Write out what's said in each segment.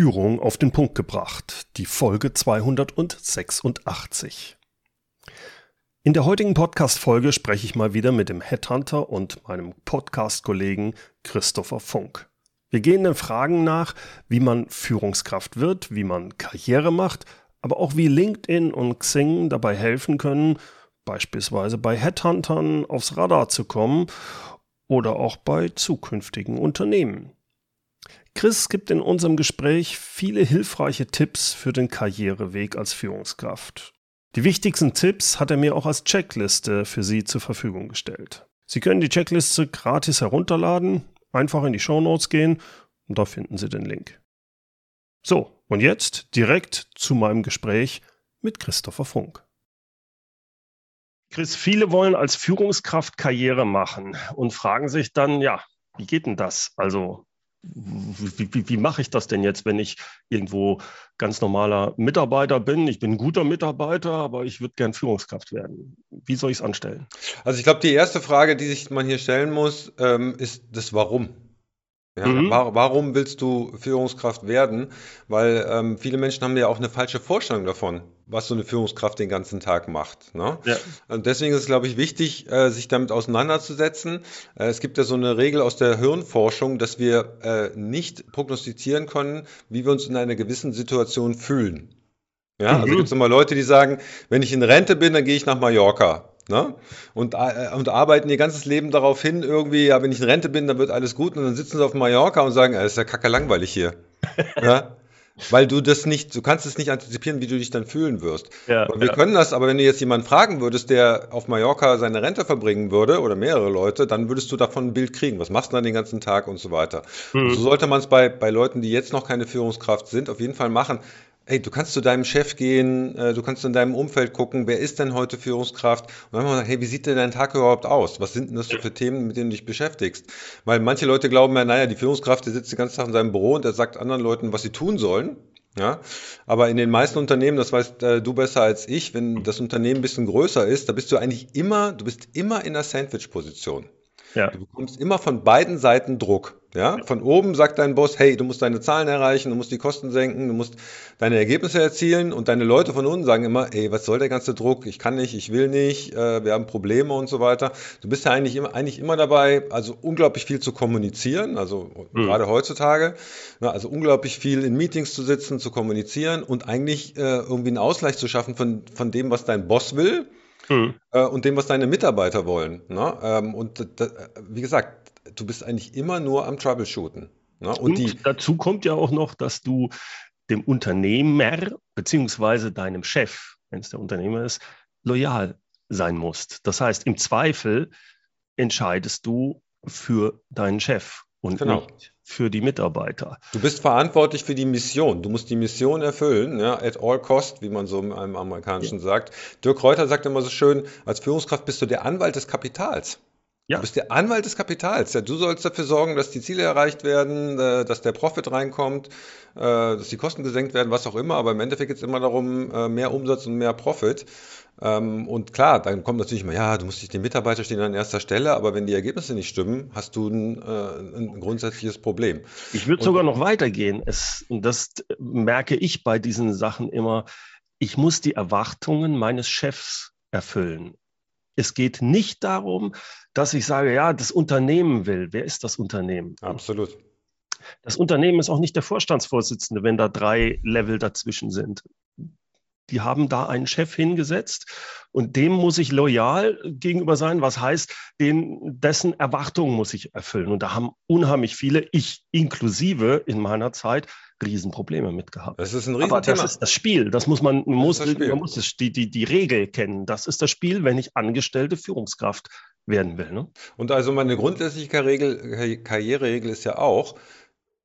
Führung auf den Punkt gebracht, die Folge 286. In der heutigen Podcast-Folge spreche ich mal wieder mit dem Headhunter und meinem Podcast-Kollegen Christopher Funk. Wir gehen den Fragen nach, wie man Führungskraft wird, wie man Karriere macht, aber auch wie LinkedIn und Xing dabei helfen können, beispielsweise bei Headhuntern aufs Radar zu kommen oder auch bei zukünftigen Unternehmen. Chris gibt in unserem Gespräch viele hilfreiche Tipps für den Karriereweg als Führungskraft. Die wichtigsten Tipps hat er mir auch als Checkliste für Sie zur Verfügung gestellt. Sie können die Checkliste gratis herunterladen, einfach in die Show Notes gehen und da finden Sie den Link. So, und jetzt direkt zu meinem Gespräch mit Christopher Funk. Chris, viele wollen als Führungskraft Karriere machen und fragen sich dann, ja, wie geht denn das? Also wie, wie, wie mache ich das denn jetzt, wenn ich irgendwo ganz normaler Mitarbeiter bin? Ich bin ein guter Mitarbeiter, aber ich würde gern Führungskraft werden. Wie soll ich es anstellen? Also ich glaube, die erste Frage, die sich man hier stellen muss, ähm, ist das Warum. Ja, mhm. Warum willst du Führungskraft werden? Weil ähm, viele Menschen haben ja auch eine falsche Vorstellung davon, was so eine Führungskraft den ganzen Tag macht. Ne? Ja. Und deswegen ist es, glaube ich, wichtig, äh, sich damit auseinanderzusetzen. Äh, es gibt ja so eine Regel aus der Hirnforschung, dass wir äh, nicht prognostizieren können, wie wir uns in einer gewissen Situation fühlen. Ja, also mhm. also gibt es immer Leute, die sagen, wenn ich in Rente bin, dann gehe ich nach Mallorca. Ne? Und, äh, und arbeiten ihr ganzes Leben darauf hin, irgendwie, ja, wenn ich in Rente bin, dann wird alles gut. Und dann sitzen sie auf Mallorca und sagen, es ist ja kacke langweilig hier. ja? Weil du das nicht, du kannst es nicht antizipieren, wie du dich dann fühlen wirst. Ja, und wir ja. können das, aber wenn du jetzt jemanden fragen würdest, der auf Mallorca seine Rente verbringen würde oder mehrere Leute, dann würdest du davon ein Bild kriegen. Was machst du dann den ganzen Tag und so weiter. Mhm. So sollte man es bei, bei Leuten, die jetzt noch keine Führungskraft sind, auf jeden Fall machen hey, du kannst zu deinem Chef gehen, äh, du kannst in deinem Umfeld gucken, wer ist denn heute Führungskraft? Und dann sagen, hey, wie sieht denn dein Tag überhaupt aus? Was sind denn das so für Themen, mit denen du dich beschäftigst? Weil manche Leute glauben ja, naja, die Führungskraft, die sitzt den ganzen Tag in seinem Büro und der sagt anderen Leuten, was sie tun sollen. Ja, aber in den meisten Unternehmen, das weißt äh, du besser als ich, wenn das Unternehmen ein bisschen größer ist, da bist du eigentlich immer, du bist immer in der Sandwich-Position. Ja. Du bekommst immer von beiden Seiten Druck. Ja? Von oben sagt dein Boss, hey, du musst deine Zahlen erreichen, du musst die Kosten senken, du musst deine Ergebnisse erzielen und deine Leute von unten sagen immer, ey, was soll der ganze Druck? Ich kann nicht, ich will nicht, äh, wir haben Probleme und so weiter. Du bist ja eigentlich immer, eigentlich immer dabei, also unglaublich viel zu kommunizieren, also mhm. gerade heutzutage, na, also unglaublich viel in Meetings zu sitzen, zu kommunizieren und eigentlich äh, irgendwie einen Ausgleich zu schaffen von, von dem, was dein Boss will mhm. äh, und dem, was deine Mitarbeiter wollen. Ne? Ähm, und wie gesagt, du bist eigentlich immer nur am Troubleshooten. Ne? Und, und die, dazu kommt ja auch noch, dass du dem Unternehmer beziehungsweise deinem Chef, wenn es der Unternehmer ist, loyal sein musst. Das heißt, im Zweifel entscheidest du für deinen Chef und genau. nicht für die Mitarbeiter. Du bist verantwortlich für die Mission. Du musst die Mission erfüllen, ja, at all cost, wie man so im Amerikanischen ja. sagt. Dirk Reuter sagt immer so schön, als Führungskraft bist du der Anwalt des Kapitals. Ja. Du bist der Anwalt des Kapitals. Ja, du sollst dafür sorgen, dass die Ziele erreicht werden, äh, dass der Profit reinkommt, äh, dass die Kosten gesenkt werden, was auch immer. Aber im Endeffekt geht es immer darum, äh, mehr Umsatz und mehr Profit. Ähm, und klar, dann kommt natürlich mal, ja, du musst dich, die Mitarbeiter stehen an erster Stelle, aber wenn die Ergebnisse nicht stimmen, hast du ein, ein grundsätzliches Problem. Ich würde sogar noch weitergehen. Es, und das merke ich bei diesen Sachen immer. Ich muss die Erwartungen meines Chefs erfüllen. Es geht nicht darum, dass ich sage, ja, das Unternehmen will. Wer ist das Unternehmen? Absolut. Das Unternehmen ist auch nicht der Vorstandsvorsitzende, wenn da drei Level dazwischen sind. Die haben da einen Chef hingesetzt und dem muss ich loyal gegenüber sein, was heißt, den, dessen Erwartungen muss ich erfüllen. Und da haben unheimlich viele, ich inklusive in meiner Zeit, Riesenprobleme mit gehabt. Das ist ein Riesenthema. Aber das ist das Spiel. Das muss man, man muss, man muss das, die, die, die Regel kennen. Das ist das Spiel, wenn ich angestellte Führungskraft werden will. Ne? Und also meine grundsätzliche Karriereregel ist ja auch,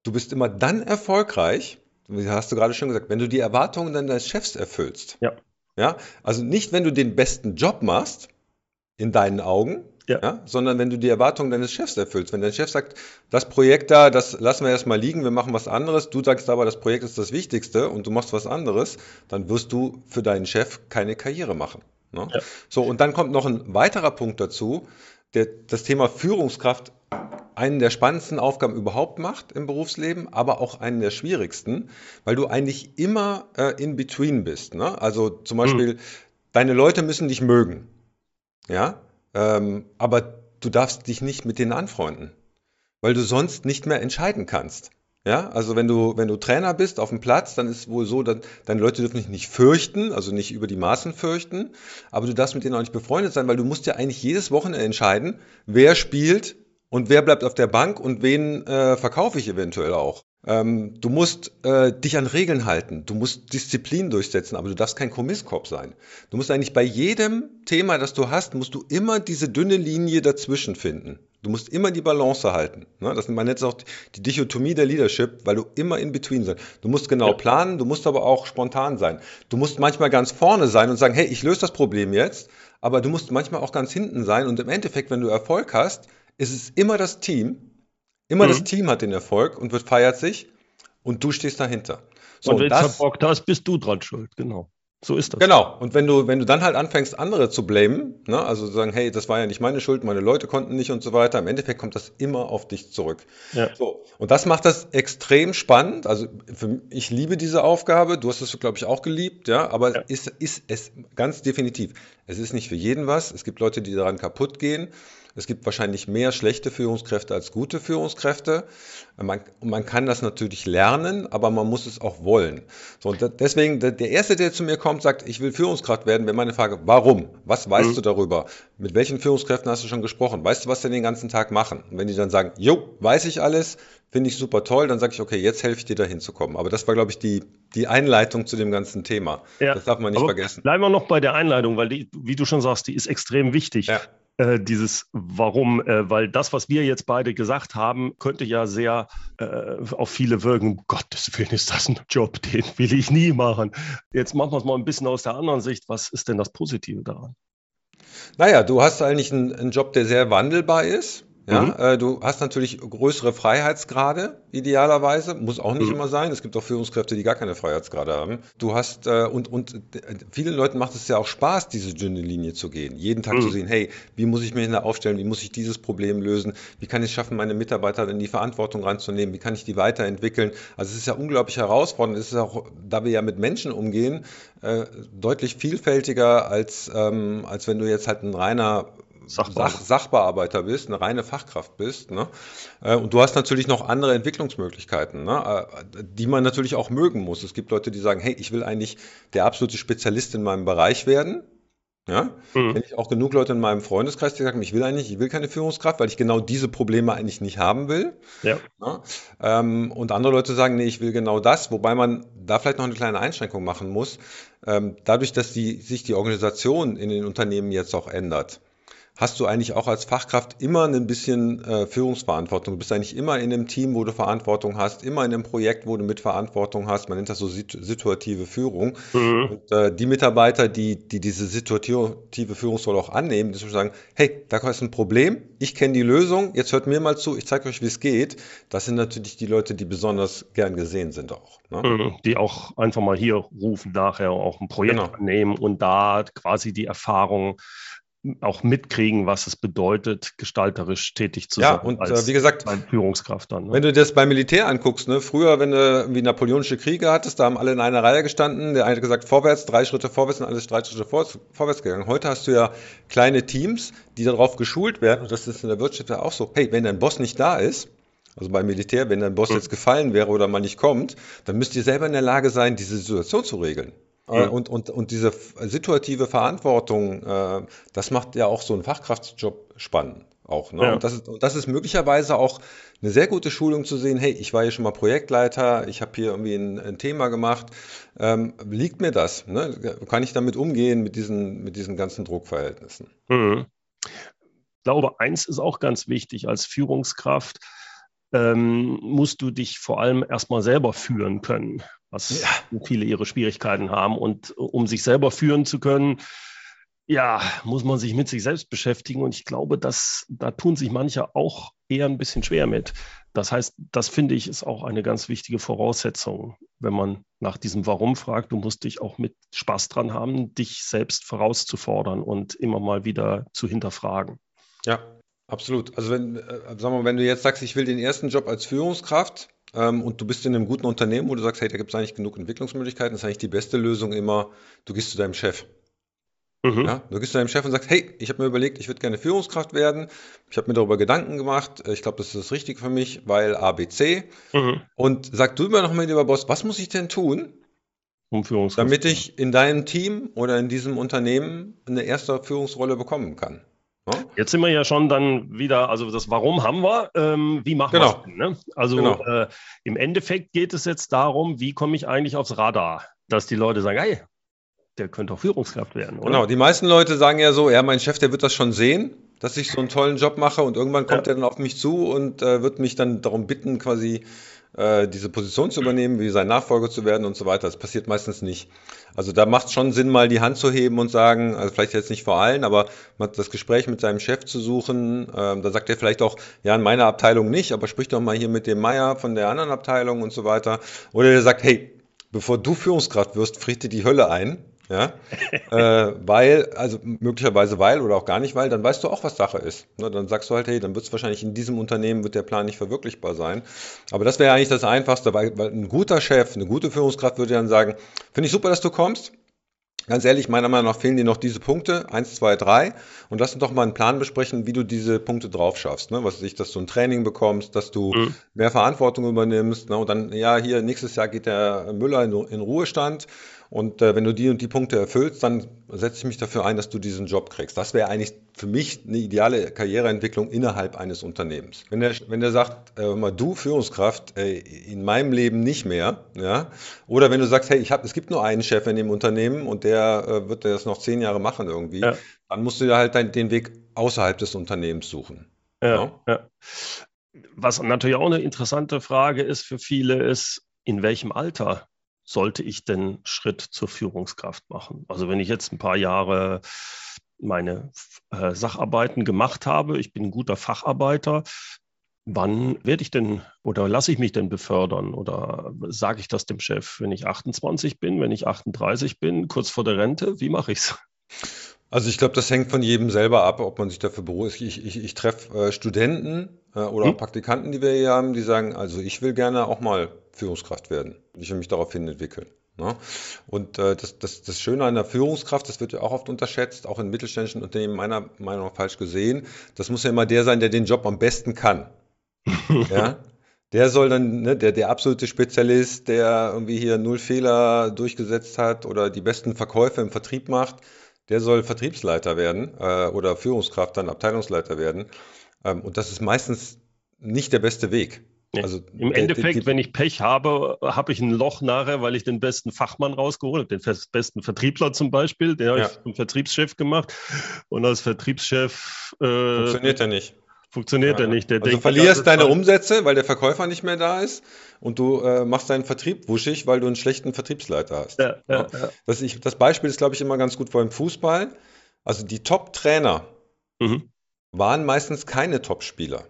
du bist immer dann erfolgreich, wie hast du gerade schon gesagt, wenn du die Erwartungen deines Chefs erfüllst. Ja. Ja, also nicht, wenn du den besten Job machst, in deinen Augen, ja. ja. sondern wenn du die Erwartungen deines Chefs erfüllst. Wenn dein Chef sagt, das Projekt da, das lassen wir erstmal liegen, wir machen was anderes, du sagst aber, das Projekt ist das Wichtigste und du machst was anderes, dann wirst du für deinen Chef keine Karriere machen. Ne? Ja. So, und dann kommt noch ein weiterer Punkt dazu, der, das Thema Führungskraft einen der spannendsten Aufgaben überhaupt macht im Berufsleben, aber auch einen der schwierigsten, weil du eigentlich immer äh, in between bist. Ne? Also zum Beispiel, hm. deine Leute müssen dich mögen. Ja, ähm, aber du darfst dich nicht mit denen anfreunden, weil du sonst nicht mehr entscheiden kannst. Ja, also wenn du, wenn du Trainer bist auf dem Platz, dann ist wohl so, dass deine Leute dürfen dich nicht fürchten, also nicht über die Maßen fürchten, aber du darfst mit denen auch nicht befreundet sein, weil du musst ja eigentlich jedes Wochenende entscheiden, wer spielt und wer bleibt auf der Bank und wen äh, verkaufe ich eventuell auch. Ähm, du musst äh, dich an Regeln halten, du musst Disziplin durchsetzen, aber du darfst kein Kommisskopf sein. Du musst eigentlich bei jedem Thema, das du hast, musst du immer diese dünne Linie dazwischen finden. Du musst immer die Balance halten. Ne? Das man es auch die Dichotomie der Leadership, weil du immer in between sein. Du musst genau planen, du musst aber auch spontan sein. Du musst manchmal ganz vorne sein und sagen, hey, ich löse das Problem jetzt, aber du musst manchmal auch ganz hinten sein und im Endeffekt, wenn du Erfolg hast, ist es immer das Team, Immer mhm. das Team hat den Erfolg und wird feiert sich und du stehst dahinter. So, und wenn du verbockt hast, bist du dran schuld, genau. So ist das. Genau. Und wenn du, wenn du dann halt anfängst, andere zu blamen, ne, also zu sagen, hey, das war ja nicht meine Schuld, meine Leute konnten nicht und so weiter, im Endeffekt kommt das immer auf dich zurück. Ja. So. Und das macht das extrem spannend. Also für, ich liebe diese Aufgabe. Du hast es, glaube ich, auch geliebt, ja, aber ja. Ist, ist es ganz definitiv. Es ist nicht für jeden was. Es gibt Leute, die daran kaputt gehen. Es gibt wahrscheinlich mehr schlechte Führungskräfte als gute Führungskräfte. Man, man kann das natürlich lernen, aber man muss es auch wollen. So, und deswegen, der Erste, der zu mir kommt, sagt, ich will Führungskraft werden, wäre meine Frage, warum? Was weißt mhm. du darüber? Mit welchen Führungskräften hast du schon gesprochen? Weißt du, was sie den ganzen Tag machen? Und wenn die dann sagen, jo, weiß ich alles, finde ich super toll, dann sage ich, okay, jetzt helfe ich dir da hinzukommen. Aber das war, glaube ich, die, die Einleitung zu dem ganzen Thema. Ja, das darf man nicht vergessen. Bleiben wir noch bei der Einleitung, weil die, wie du schon sagst, die ist extrem wichtig. Ja. Äh, dieses Warum, äh, weil das, was wir jetzt beide gesagt haben, könnte ja sehr äh, auf viele wirken. Um Gottes Willen ist das ein Job, den will ich nie machen. Jetzt machen wir es mal ein bisschen aus der anderen Sicht. Was ist denn das Positive daran? Naja, du hast eigentlich einen, einen Job, der sehr wandelbar ist. Ja, mhm. äh, du hast natürlich größere Freiheitsgrade, idealerweise. Muss auch nicht mhm. immer sein. Es gibt auch Führungskräfte, die gar keine Freiheitsgrade haben. Du hast, äh, und, und vielen Leuten macht es ja auch Spaß, diese dünne Linie zu gehen. Jeden Tag mhm. zu sehen, hey, wie muss ich mich da aufstellen? Wie muss ich dieses Problem lösen? Wie kann ich es schaffen, meine Mitarbeiter in die Verantwortung reinzunehmen? Wie kann ich die weiterentwickeln? Also es ist ja unglaublich herausfordernd. Es ist auch, da wir ja mit Menschen umgehen, äh, deutlich vielfältiger als, ähm, als wenn du jetzt halt ein reiner Sachbearbeiter. Sach Sachbearbeiter bist, eine reine Fachkraft bist. Ne? Äh, und du hast natürlich noch andere Entwicklungsmöglichkeiten, ne? Äh, die man natürlich auch mögen muss. Es gibt Leute, die sagen, hey, ich will eigentlich der absolute Spezialist in meinem Bereich werden. Ja? Mhm. Wenn ich auch genug Leute in meinem Freundeskreis, die sagen, ich will eigentlich, ich will keine Führungskraft, weil ich genau diese Probleme eigentlich nicht haben will. Ja. ja? Ähm, und andere Leute sagen, nee, ich will genau das, wobei man da vielleicht noch eine kleine Einschränkung machen muss. Ähm, dadurch, dass die, sich die Organisation in den Unternehmen jetzt auch ändert hast du eigentlich auch als Fachkraft immer ein bisschen äh, Führungsverantwortung. Du bist eigentlich immer in einem Team, wo du Verantwortung hast, immer in einem Projekt, wo du Mitverantwortung hast. Man nennt das so situative Führung. Mhm. Und äh, die Mitarbeiter, die, die diese situative Führungsrolle auch annehmen, die sagen, hey, da ist ein Problem, ich kenne die Lösung, jetzt hört mir mal zu, ich zeige euch, wie es geht. Das sind natürlich die Leute, die besonders gern gesehen sind auch. Ne? Mhm. Die auch einfach mal hier rufen, nachher auch ein Projekt genau. nehmen und da quasi die Erfahrung auch mitkriegen, was es bedeutet, gestalterisch tätig zu ja, sein. Ja, und als, äh, wie gesagt, Führungskraft dann. Ne? Wenn du das beim Militär anguckst, ne, früher, wenn du wie napoleonische Kriege hattest, da haben alle in einer Reihe gestanden, der eine hat gesagt vorwärts, drei Schritte vorwärts und alles drei Schritte vor, vorwärts gegangen. Heute hast du ja kleine Teams, die darauf geschult werden, und das ist in der Wirtschaft ja auch so, hey, wenn dein Boss nicht da ist, also beim Militär, wenn dein Boss hm. jetzt gefallen wäre oder mal nicht kommt, dann müsst ihr selber in der Lage sein, diese Situation zu regeln. Ja. Und, und, und diese situative Verantwortung, äh, das macht ja auch so einen Fachkraftsjob spannend auch. Ne? Ja. Und, das ist, und das ist möglicherweise auch eine sehr gute Schulung zu sehen, hey, ich war hier schon mal Projektleiter, ich habe hier irgendwie ein, ein Thema gemacht. Ähm, liegt mir das? Ne? Kann ich damit umgehen mit diesen, mit diesen ganzen Druckverhältnissen? Mhm. Ich glaube, eins ist auch ganz wichtig als Führungskraft, ähm, musst du dich vor allem erstmal selber führen können was ja. viele ihre Schwierigkeiten haben. Und um sich selber führen zu können, ja, muss man sich mit sich selbst beschäftigen. Und ich glaube, dass da tun sich manche auch eher ein bisschen schwer mit. Das heißt, das finde ich ist auch eine ganz wichtige Voraussetzung, wenn man nach diesem Warum fragt. Du musst dich auch mit Spaß dran haben, dich selbst vorauszufordern und immer mal wieder zu hinterfragen. Ja, Absolut. Also wenn, äh, wir mal, wenn du jetzt sagst, ich will den ersten Job als Führungskraft und du bist in einem guten Unternehmen, wo du sagst, hey, da gibt es eigentlich genug Entwicklungsmöglichkeiten, ist eigentlich die beste Lösung immer, du gehst zu deinem Chef. Mhm. Ja, du gehst zu deinem Chef und sagst, hey, ich habe mir überlegt, ich würde gerne Führungskraft werden. Ich habe mir darüber Gedanken gemacht. Ich glaube, das ist das Richtige für mich, weil ABC. Mhm. Und sag du immer noch mal, lieber Boss, was muss ich denn tun, um damit ich in deinem Team oder in diesem Unternehmen eine erste Führungsrolle bekommen kann? Ja? Jetzt sind wir ja schon dann wieder, also das Warum haben wir, ähm, wie machen genau. wir es ne? Also genau. äh, im Endeffekt geht es jetzt darum, wie komme ich eigentlich aufs Radar, dass die Leute sagen, hey, der könnte auch Führungskraft werden, oder? Genau, die meisten Leute sagen ja so, ja, mein Chef, der wird das schon sehen, dass ich so einen tollen Job mache und irgendwann kommt ja. er dann auf mich zu und äh, wird mich dann darum bitten, quasi äh, diese Position zu übernehmen, wie sein Nachfolger zu werden und so weiter. Das passiert meistens nicht. Also da macht es schon Sinn, mal die Hand zu heben und sagen, also vielleicht jetzt nicht vor allen, aber das Gespräch mit seinem Chef zu suchen. Ähm, da sagt er vielleicht auch, ja, in meiner Abteilung nicht, aber sprich doch mal hier mit dem Meier von der anderen Abteilung und so weiter. Oder der sagt, hey, bevor du Führungskraft wirst, friert dir die Hölle ein. Ja, äh, weil, also möglicherweise weil oder auch gar nicht weil, dann weißt du auch, was Sache ist. Ne, dann sagst du halt, hey, dann wird es wahrscheinlich in diesem Unternehmen, wird der Plan nicht verwirklichbar sein. Aber das wäre eigentlich das Einfachste, weil, weil ein guter Chef, eine gute Führungskraft würde dann sagen, finde ich super, dass du kommst, Ganz ehrlich, meiner Meinung nach fehlen dir noch diese Punkte, eins, zwei, drei. Und lass uns doch mal einen Plan besprechen, wie du diese Punkte drauf schaffst. Ne? Was ich, dass du ein Training bekommst, dass du mhm. mehr Verantwortung übernimmst. Ne? Und dann, ja, hier nächstes Jahr geht der Müller in, in Ruhestand. Und äh, wenn du die und die Punkte erfüllst, dann setze ich mich dafür ein, dass du diesen Job kriegst. Das wäre eigentlich für mich eine ideale Karriereentwicklung innerhalb eines Unternehmens. Wenn der, wenn der sagt, äh, mal du Führungskraft, äh, in meinem Leben nicht mehr, ja, oder wenn du sagst, hey, ich hab, es gibt nur einen Chef in dem Unternehmen und der äh, wird das noch zehn Jahre machen irgendwie, ja. dann musst du dir halt dein, den Weg außerhalb des Unternehmens suchen. Ja, ja. Was natürlich auch eine interessante Frage ist für viele, ist, in welchem Alter sollte ich denn Schritt zur Führungskraft machen? Also wenn ich jetzt ein paar Jahre meine äh, Sacharbeiten gemacht habe, ich bin ein guter Facharbeiter, wann werde ich denn oder lasse ich mich denn befördern oder sage ich das dem Chef, wenn ich 28 bin, wenn ich 38 bin, kurz vor der Rente, wie mache ich es? Also ich glaube, das hängt von jedem selber ab, ob man sich dafür beruhigt. Ich, ich, ich treffe äh, Studenten äh, oder hm. auch Praktikanten, die wir hier haben, die sagen, also ich will gerne auch mal Führungskraft werden. Ich will mich daraufhin entwickeln. Ne? Und äh, das, das, das Schöne an der Führungskraft, das wird ja auch oft unterschätzt, auch in mittelständischen Unternehmen meiner Meinung nach falsch gesehen. Das muss ja immer der sein, der den Job am besten kann. ja? Der soll dann, ne, der, der absolute Spezialist, der irgendwie hier null Fehler durchgesetzt hat oder die besten Verkäufe im Vertrieb macht, der soll Vertriebsleiter werden äh, oder Führungskraft dann Abteilungsleiter werden. Ähm, und das ist meistens nicht der beste Weg. Also, Im Endeffekt, die, wenn ich Pech habe, habe ich ein Loch nachher, weil ich den besten Fachmann rausgeholt habe, den besten Vertriebler zum Beispiel, den habe ja. ich zum Vertriebschef gemacht. Und als Vertriebschef. Äh, funktioniert er nicht. Funktioniert ja. er nicht. Der also du verlierst deine Umsätze, weil der Verkäufer nicht mehr da ist und du äh, machst deinen Vertrieb wuschig, weil du einen schlechten Vertriebsleiter hast. Ja, ja, das, ich, das, Beispiel ist, glaube ich, immer ganz gut vor dem Fußball. Also die Top-Trainer mhm. waren meistens keine Top-Spieler.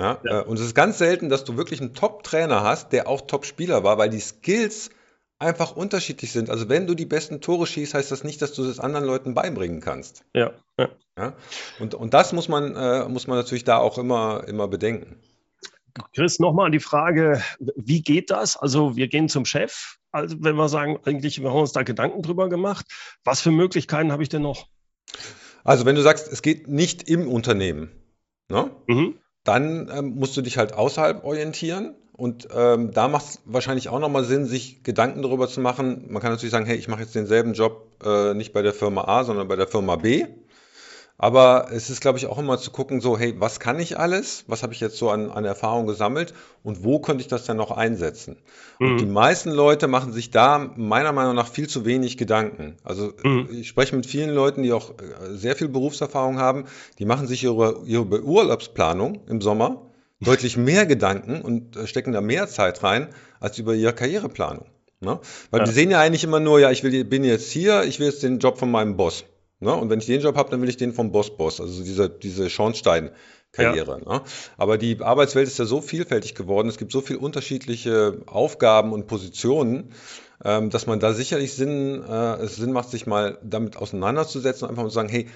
Ja, ja. Äh, und es ist ganz selten, dass du wirklich einen Top-Trainer hast, der auch Top-Spieler war, weil die Skills einfach unterschiedlich sind. Also wenn du die besten Tore schießt, heißt das nicht, dass du das anderen Leuten beibringen kannst. Ja. ja. ja? Und, und das muss man, äh, muss man natürlich da auch immer, immer bedenken. Chris, nochmal die Frage, wie geht das? Also wir gehen zum Chef, also wenn wir sagen, eigentlich wir haben uns da Gedanken drüber gemacht. Was für Möglichkeiten habe ich denn noch? Also wenn du sagst, es geht nicht im Unternehmen, ne? Mhm dann ähm, musst du dich halt außerhalb orientieren. Und ähm, da macht es wahrscheinlich auch nochmal Sinn, sich Gedanken darüber zu machen. Man kann natürlich sagen, hey, ich mache jetzt denselben Job äh, nicht bei der Firma A, sondern bei der Firma B. Aber es ist, glaube ich, auch immer zu gucken, so, hey, was kann ich alles? Was habe ich jetzt so an, an Erfahrung gesammelt? Und wo könnte ich das dann noch einsetzen? Mhm. Und die meisten Leute machen sich da meiner Meinung nach viel zu wenig Gedanken. Also mhm. ich spreche mit vielen Leuten, die auch äh, sehr viel Berufserfahrung haben, die machen sich ihre, ihre Urlaubsplanung im Sommer deutlich mehr Gedanken und äh, stecken da mehr Zeit rein als über ihre Karriereplanung. Ne? Weil ja. die sehen ja eigentlich immer nur, ja, ich will, bin jetzt hier, ich will jetzt den Job von meinem Boss. Ne? Und wenn ich den Job habe, dann will ich den vom Boss-Boss, also diese, diese Schornstein-Karriere. Ja. Ne? Aber die Arbeitswelt ist ja so vielfältig geworden, es gibt so viele unterschiedliche Aufgaben und Positionen, ähm, dass man da sicherlich Sinn, äh, es Sinn macht, sich mal damit auseinanderzusetzen und einfach mal zu sagen, hey,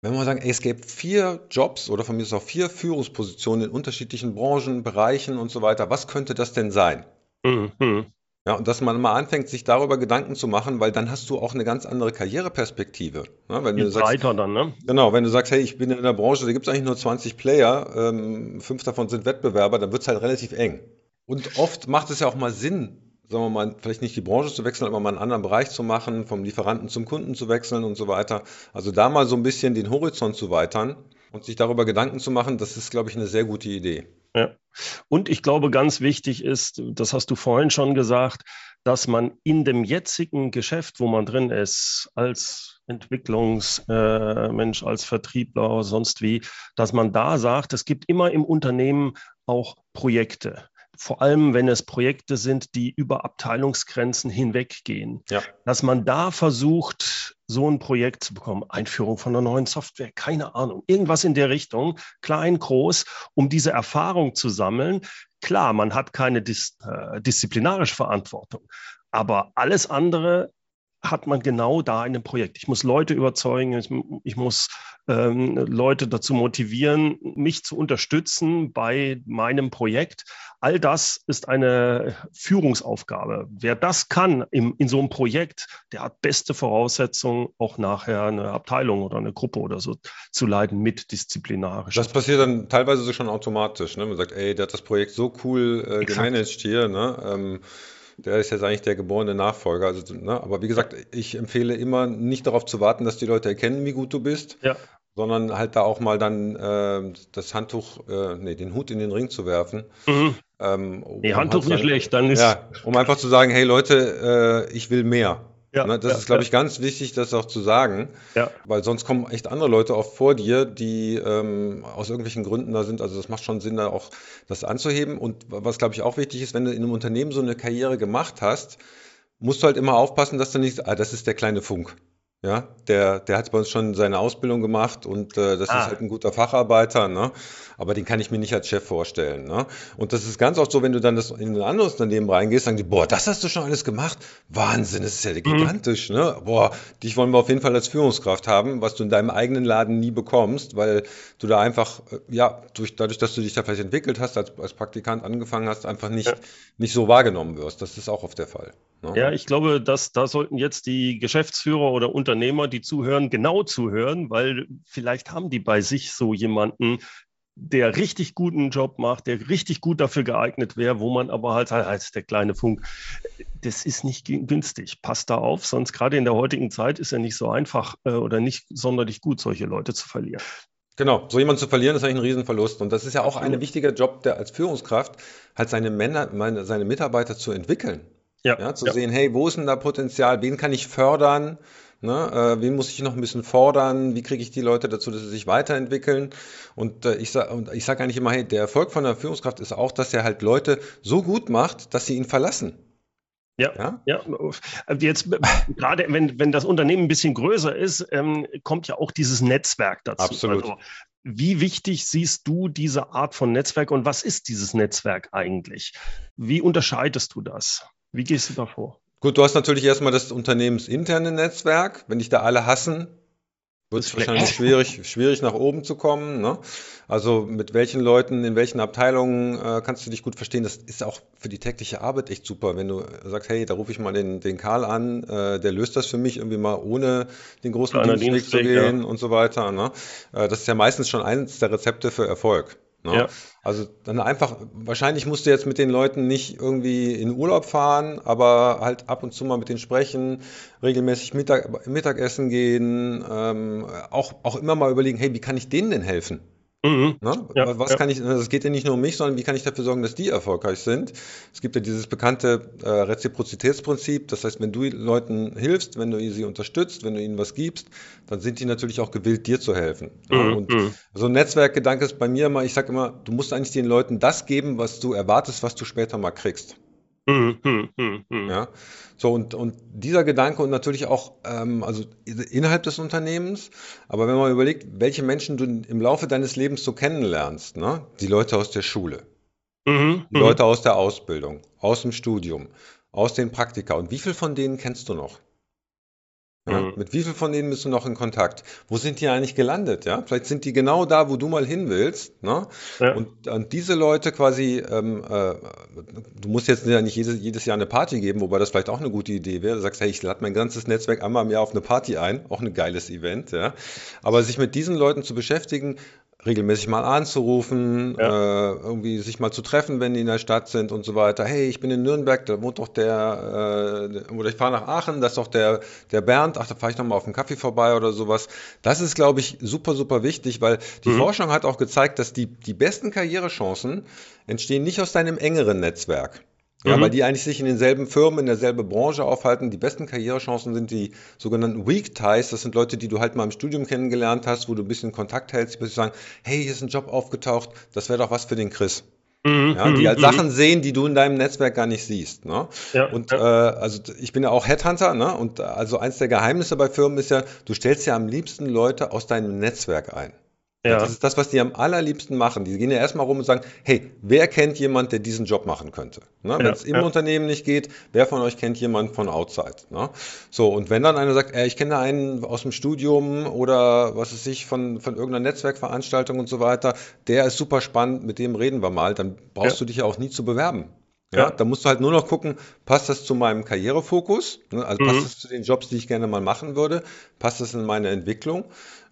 wenn wir mal sagen, ey, es gäbe vier Jobs oder von mir ist auch vier Führungspositionen in unterschiedlichen Branchen, Bereichen und so weiter, was könnte das denn sein? Mhm. Ja, und dass man mal anfängt, sich darüber Gedanken zu machen, weil dann hast du auch eine ganz andere Karriereperspektive. Ja, wenn du sagst, dann, ne? Genau, wenn du sagst, hey, ich bin in der Branche, da gibt es eigentlich nur 20 Player, ähm, fünf davon sind Wettbewerber, dann wird es halt relativ eng. Und oft macht es ja auch mal Sinn, sagen wir mal, vielleicht nicht die Branche zu wechseln, aber mal einen anderen Bereich zu machen, vom Lieferanten zum Kunden zu wechseln und so weiter. Also da mal so ein bisschen den Horizont zu weitern und sich darüber Gedanken zu machen, das ist, glaube ich, eine sehr gute Idee. Ja. Und ich glaube, ganz wichtig ist, das hast du vorhin schon gesagt, dass man in dem jetzigen Geschäft, wo man drin ist, als Entwicklungsmensch, äh, als Vertriebler, sonst wie, dass man da sagt, es gibt immer im Unternehmen auch Projekte vor allem wenn es Projekte sind, die über Abteilungsgrenzen hinweggehen, ja. dass man da versucht, so ein Projekt zu bekommen, Einführung von einer neuen Software, keine Ahnung, irgendwas in der Richtung, klein, groß, um diese Erfahrung zu sammeln. Klar, man hat keine dis äh, disziplinarische Verantwortung, aber alles andere hat man genau da in dem Projekt. Ich muss Leute überzeugen, ich, ich muss ähm, Leute dazu motivieren, mich zu unterstützen bei meinem Projekt. All das ist eine Führungsaufgabe. Wer das kann im, in so einem Projekt, der hat beste Voraussetzungen, auch nachher eine Abteilung oder eine Gruppe oder so zu leiten mit disziplinarisch. Das passiert dann teilweise so schon automatisch. Ne? Man sagt, ey, der hat das Projekt so cool äh, gemanagt hier. Ne? Ähm, der ist jetzt eigentlich der geborene Nachfolger. Also, ne? Aber wie gesagt, ich empfehle immer nicht darauf zu warten, dass die Leute erkennen, wie gut du bist, ja. sondern halt da auch mal dann äh, das Handtuch, äh, nee, den Hut in den Ring zu werfen. Mhm. Ähm, um nee, Handtuch halt nicht schlecht, dann ist. Ja, um einfach zu sagen, hey Leute, äh, ich will mehr. Ja, ne, das ja, ist, glaube ich, ganz wichtig, das auch zu sagen, ja. weil sonst kommen echt andere Leute oft vor dir, die ähm, aus irgendwelchen Gründen da sind. Also das macht schon Sinn, da auch das anzuheben. Und was, glaube ich, auch wichtig ist, wenn du in einem Unternehmen so eine Karriere gemacht hast, musst du halt immer aufpassen, dass du nicht, ah, das ist der kleine Funk. Ja, der, der hat bei uns schon seine Ausbildung gemacht und äh, das ah. ist halt ein guter Facharbeiter, ne? Aber den kann ich mir nicht als Chef vorstellen. Ne? Und das ist ganz oft so, wenn du dann das in ein anderes Unternehmen reingehst, sagen die, boah, das hast du schon alles gemacht? Wahnsinn, das ist ja gigantisch, mhm. ne? Boah, dich wollen wir auf jeden Fall als Führungskraft haben, was du in deinem eigenen Laden nie bekommst, weil du da einfach, äh, ja, durch, dadurch, dass du dich da vielleicht entwickelt hast, als, als Praktikant angefangen hast, einfach nicht, ja. nicht so wahrgenommen wirst. Das ist auch oft der Fall. Ne? Ja, ich glaube, dass da sollten jetzt die Geschäftsführer oder Unternehmer, die zuhören, genau zuhören, weil vielleicht haben die bei sich so jemanden, der richtig guten Job macht, der richtig gut dafür geeignet wäre, wo man aber halt als der kleine Funk, das ist nicht günstig. Passt da auf, sonst gerade in der heutigen Zeit ist ja nicht so einfach äh, oder nicht sonderlich gut, solche Leute zu verlieren. Genau, so jemanden zu verlieren ist eigentlich ein Riesenverlust. Und das ist ja auch ein wichtiger Job, der als Führungskraft halt seine Männer, meine, seine Mitarbeiter zu entwickeln. Ja, ja zu ja. sehen, hey, wo ist denn da Potenzial? Wen kann ich fördern? Ne? Äh, wen muss ich noch ein bisschen fordern? Wie kriege ich die Leute dazu, dass sie sich weiterentwickeln? Und äh, ich sage und ich sage eigentlich immer, hey, der Erfolg von der Führungskraft ist auch, dass er halt Leute so gut macht, dass sie ihn verlassen. Ja, ja, ja. Also jetzt gerade wenn, wenn das Unternehmen ein bisschen größer ist, ähm, kommt ja auch dieses Netzwerk dazu. Absolut. Also, wie wichtig siehst du diese Art von Netzwerk und was ist dieses Netzwerk eigentlich? Wie unterscheidest du das? Wie gehst du da vor? Gut, du hast natürlich erstmal das unternehmensinterne Netzwerk. Wenn dich da alle hassen, wird es wahrscheinlich schwierig, schwierig nach oben zu kommen. Ne? Also mit welchen Leuten, in welchen Abteilungen äh, kannst du dich gut verstehen. Das ist auch für die tägliche Arbeit echt super, wenn du sagst, hey, da rufe ich mal den, den Karl an, äh, der löst das für mich irgendwie mal ohne den großen Dienstweg, zu gehen ja. und so weiter. Ne? Äh, das ist ja meistens schon eines der Rezepte für Erfolg. Ne? Ja. Also dann einfach, wahrscheinlich musst du jetzt mit den Leuten nicht irgendwie in Urlaub fahren, aber halt ab und zu mal mit denen sprechen, regelmäßig Mittag, Mittagessen gehen, ähm, auch, auch immer mal überlegen, hey, wie kann ich denen denn helfen? Mhm. Ne? Ja, Was ja. kann ich, es geht ja nicht nur um mich, sondern wie kann ich dafür sorgen, dass die erfolgreich sind? Es gibt ja dieses bekannte äh, Reziprozitätsprinzip. Das heißt, wenn du Leuten hilfst, wenn du sie unterstützt, wenn du ihnen was gibst, dann sind die natürlich auch gewillt, dir zu helfen. Mhm. Und mhm. so ein Netzwerkgedanke ist bei mir immer, ich sage immer, du musst eigentlich den Leuten das geben, was du erwartest, was du später mal kriegst. Mhm, mhm, mhm, ja, so und, und dieser Gedanke und natürlich auch, ähm, also innerhalb des Unternehmens, aber wenn man überlegt, welche Menschen du im Laufe deines Lebens so kennenlernst, ne? die Leute aus der Schule, mhm, die Leute aus der Ausbildung, aus dem Studium, aus den Praktika. Und wie viel von denen kennst du noch? Ja? Mhm. Mit wie viel von denen bist du noch in Kontakt? Wo sind die eigentlich gelandet? Ja? Vielleicht sind die genau da, wo du mal hin willst. Ne? Ja. Und, und, diese Leute quasi, ähm, äh, du musst jetzt ja nicht jedes, jedes Jahr eine Party geben, wobei das vielleicht auch eine gute Idee wäre. Du sagst, hey, ich lade mein ganzes Netzwerk einmal im Jahr auf eine Party ein, auch ein geiles Event. Ja? Aber sich mit diesen Leuten zu beschäftigen, regelmäßig mal anzurufen, ja. äh, irgendwie sich mal zu treffen, wenn die in der Stadt sind und so weiter. Hey, ich bin in Nürnberg, da wohnt doch der, äh, oder ich fahre nach Aachen, das ist doch der, der Bernd, ach, da fahre ich nochmal auf einen Kaffee vorbei oder sowas. Das ist, glaube ich, super, super wichtig, weil die mhm. Forschung hat auch gezeigt, dass die, die besten Karrierechancen entstehen nicht aus deinem engeren Netzwerk. Ja, mhm. weil die eigentlich sich in denselben Firmen, in derselben Branche aufhalten. Die besten Karrierechancen sind die sogenannten Weak Ties. Das sind Leute, die du halt mal im Studium kennengelernt hast, wo du ein bisschen Kontakt hältst, die sagen, hey, hier ist ein Job aufgetaucht, das wäre doch was für den Chris. Mhm, ja, die mhm, halt Sachen sehen, die du in deinem Netzwerk gar nicht siehst. Ne? Ja, und ja. Äh, also ich bin ja auch Headhunter, ne? Und also eins der Geheimnisse bei Firmen ist ja, du stellst ja am liebsten Leute aus deinem Netzwerk ein. Ja. Das ist das, was die am allerliebsten machen. Die gehen ja erstmal rum und sagen, hey, wer kennt jemand, der diesen Job machen könnte? Ne? Wenn es im ja. Unternehmen nicht geht, wer von euch kennt jemand von outside? Ne? So, und wenn dann einer sagt, ey, ich kenne einen aus dem Studium oder was weiß ich, von, von irgendeiner Netzwerkveranstaltung und so weiter, der ist super spannend, mit dem reden wir mal, dann brauchst du dich ja auch nie zu bewerben. Ja, ja, da musst du halt nur noch gucken, passt das zu meinem Karrierefokus? Ne? Also passt mhm. das zu den Jobs, die ich gerne mal machen würde? Passt das in meine Entwicklung?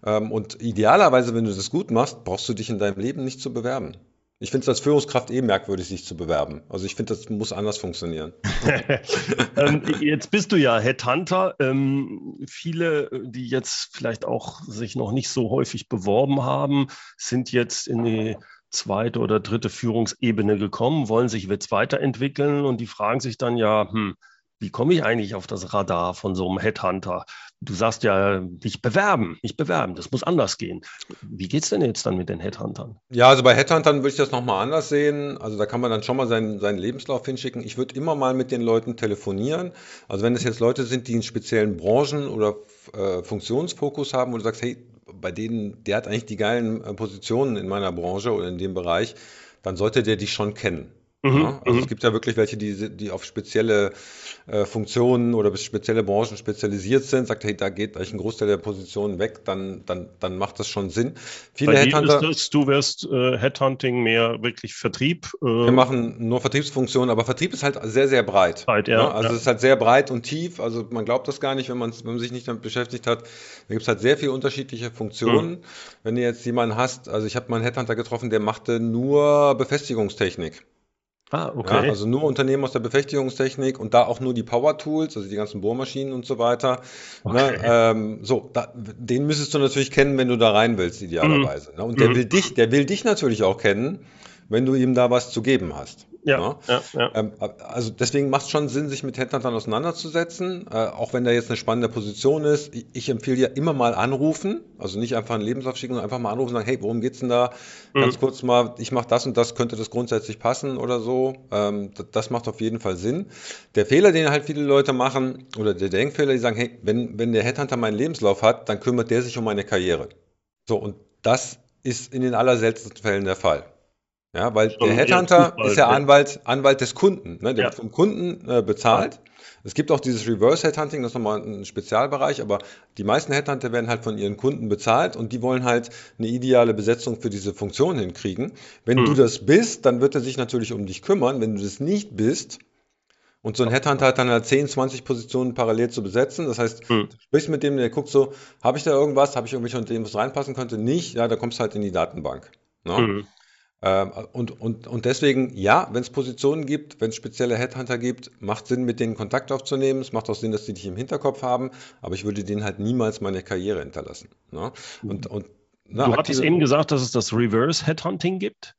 Ähm, und idealerweise, wenn du das gut machst, brauchst du dich in deinem Leben nicht zu bewerben. Ich finde es als Führungskraft eh merkwürdig, sich zu bewerben. Also ich finde, das muss anders funktionieren. ähm, jetzt bist du ja Headhunter. Ähm, viele, die jetzt vielleicht auch sich noch nicht so häufig beworben haben, sind jetzt in die zweite oder dritte Führungsebene gekommen, wollen sich jetzt weiterentwickeln und die fragen sich dann ja, hm, wie komme ich eigentlich auf das Radar von so einem Headhunter? Du sagst ja, nicht bewerben, nicht bewerben, das muss anders gehen. Wie geht es denn jetzt dann mit den Headhuntern? Ja, also bei Headhuntern würde ich das nochmal anders sehen. Also da kann man dann schon mal seinen, seinen Lebenslauf hinschicken. Ich würde immer mal mit den Leuten telefonieren. Also wenn es jetzt Leute sind, die in speziellen Branchen oder äh, Funktionsfokus haben, wo du sagst, hey, bei denen, der hat eigentlich die geilen äh, Positionen in meiner Branche oder in dem Bereich, dann sollte der dich schon kennen. Mhm, ja, also mhm. es gibt ja wirklich welche, die, die auf spezielle äh, Funktionen oder spezielle Branchen spezialisiert sind, sagt, hey, da geht eigentlich ein Großteil der Positionen weg, dann, dann, dann macht das schon Sinn. Viele Bei Headhunter. Ist das, du wirst äh, Headhunting mehr wirklich Vertrieb. Äh, wir machen nur Vertriebsfunktionen, aber Vertrieb ist halt sehr, sehr breit. breit ja, ja, also ja. es ist halt sehr breit und tief. Also man glaubt das gar nicht, wenn man, wenn man sich nicht damit beschäftigt hat. Da gibt es halt sehr viele unterschiedliche Funktionen. Mhm. Wenn du jetzt jemanden hast, also ich habe mal einen Headhunter getroffen, der machte nur Befestigungstechnik. Ah, okay. Ja, also nur Unternehmen aus der Befestigungstechnik und da auch nur die Power Tools, also die ganzen Bohrmaschinen und so weiter. Ne, okay. Ne, ähm, so, da, den müsstest du natürlich kennen, wenn du da rein willst, idealerweise. Mhm. Ne? Und der mhm. will dich, der will dich natürlich auch kennen, wenn du ihm da was zu geben hast. Ja, ne? ja, ja. Ähm, also deswegen macht es schon Sinn, sich mit Headhuntern auseinanderzusetzen, äh, auch wenn da jetzt eine spannende Position ist. Ich, empfehle dir immer mal anrufen, also nicht einfach einen Lebenslauf schicken, sondern einfach mal anrufen und sagen, hey, worum geht's denn da? Mhm. Ganz kurz mal, ich mache das und das, könnte das grundsätzlich passen oder so. Ähm, das, das, macht auf jeden Fall Sinn. Der Fehler, den halt viele Leute machen, oder der Denkfehler, die sagen, hey, wenn, wenn der Headhunter meinen Lebenslauf hat, dann kümmert der sich um meine Karriere. So, und das ist in den allerseltensten Fällen der Fall. Ja, weil Schon der Headhunter ist ja Anwalt, Anwalt des Kunden. Ne? Der ja. wird vom Kunden äh, bezahlt. Ja. Es gibt auch dieses Reverse Headhunting, das ist nochmal ein Spezialbereich, aber die meisten Headhunter werden halt von ihren Kunden bezahlt und die wollen halt eine ideale Besetzung für diese Funktion hinkriegen. Wenn hm. du das bist, dann wird er sich natürlich um dich kümmern. Wenn du das nicht bist, und so ein Headhunter hat dann halt 10, 20 Positionen parallel zu besetzen. Das heißt, hm. du sprichst mit dem, der guckt so, habe ich da irgendwas, habe ich irgendwelche Unternehmen, was reinpassen könnte? Nicht, ja, da kommst du halt in die Datenbank. Ne? Hm. Ähm, und, und, und deswegen, ja, wenn es Positionen gibt, wenn es spezielle Headhunter gibt, macht Sinn, mit denen Kontakt aufzunehmen. Es macht auch Sinn, dass die dich im Hinterkopf haben, aber ich würde denen halt niemals meine Karriere hinterlassen. Ne? Und, und, na, du hattest eben gesagt, dass es das Reverse Headhunting gibt.